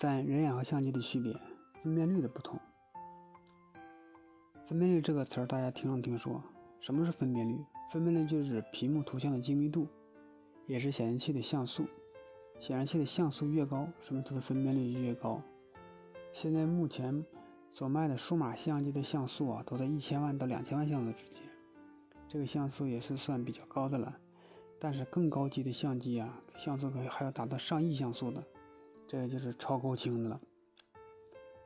三、人眼和相机的区别，分辨率的不同。分辨率这个词儿大家听没听说？什么是分辨率？分辨率就是屏幕图像的精密度，也是显示器的像素。显示器的像素越高，什么它的分辨率就越高。现在目前所卖的数码相机的像素啊，都在一千万到两千万像素之间，这个像素也是算比较高的了。但是更高级的相机啊，像素可还要达到上亿像素的，这个就是超高清的了。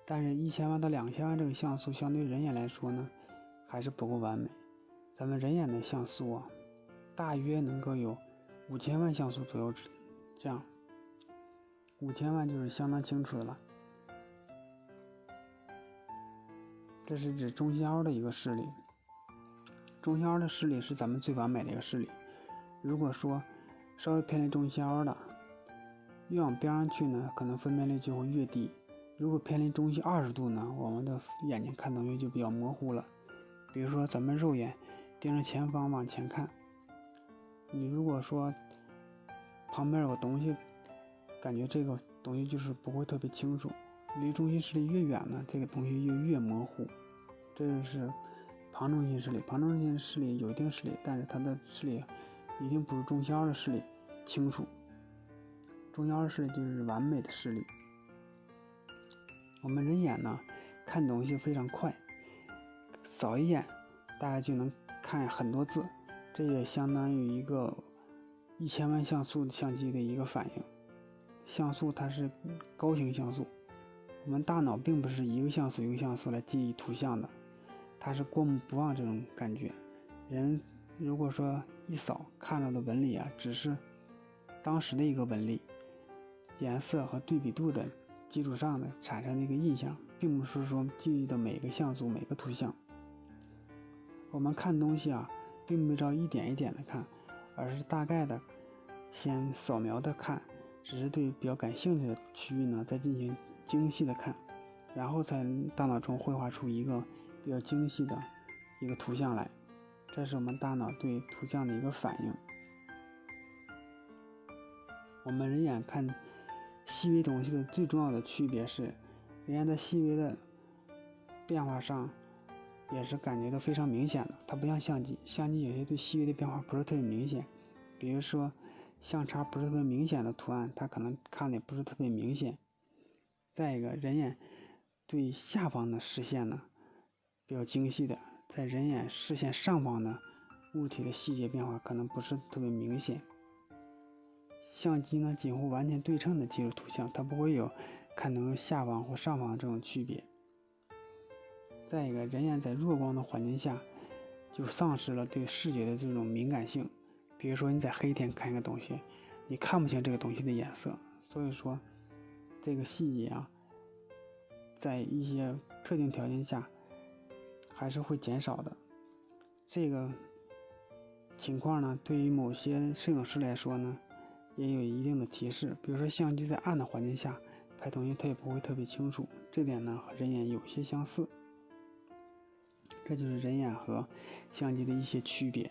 但是，一千万到两千万这个像素，相对人眼来说呢，还是不够完美。咱们人眼的像素啊，大约能够有五千万像素左右，这样，五千万就是相当清楚的了。这是指中心凹的一个视力，中心凹的视力是咱们最完美的一个视力。如果说稍微偏离中心凹的，越往边上去呢，可能分辨率就会越低。如果偏离中心二十度呢，我们的眼睛看东西就比较模糊了。比如说咱们肉眼盯着前方往前看，你如果说旁边有个东西，感觉这个东西就是不会特别清楚。离中心视力越远呢，这个东西就越模糊。这就是旁中心视力，旁中心视力有一定视力，但是它的视力。一定不是中心凹的视力清楚，中心凹的视就是完美的视力。我们人眼呢，看东西非常快，扫一眼，大概就能看很多字，这也相当于一个一千万像素相机的一个反应。像素它是高清像素，我们大脑并不是一个像素一个像素来记忆图像的，它是过目不忘这种感觉，人。如果说一扫看到的纹理啊，只是当时的一个纹理，颜色和对比度的基础上的产生的一个印象，并不是说记忆的每个像素、每个图像。我们看东西啊，并不照一点一点的看，而是大概的先扫描的看，只是对比较感兴趣的区域呢，再进行精细的看，然后在大脑中绘画出一个比较精细的一个图像来。这是我们大脑对图像的一个反应。我们人眼看细微东西的最重要的区别是，人眼在细微的变化上也是感觉到非常明显的。它不像相机，相机有些对细微的变化不是特别明显。比如说相差不是特别明显的图案，它可能看的不是特别明显。再一个，人眼对下方的视线呢比较精细的。在人眼视线上方的物体的细节变化可能不是特别明显。相机呢，几乎完全对称的记录图像，它不会有看能下方或上方这种区别。再一个，人眼在弱光的环境下就丧失了对视觉的这种敏感性。比如说你在黑天看一个东西，你看不清这个东西的颜色，所以说这个细节啊，在一些特定条件下。还是会减少的，这个情况呢，对于某些摄影师来说呢，也有一定的提示。比如说，相机在暗的环境下拍东西，它也不会特别清楚。这点呢，和人眼有些相似。这就是人眼和相机的一些区别。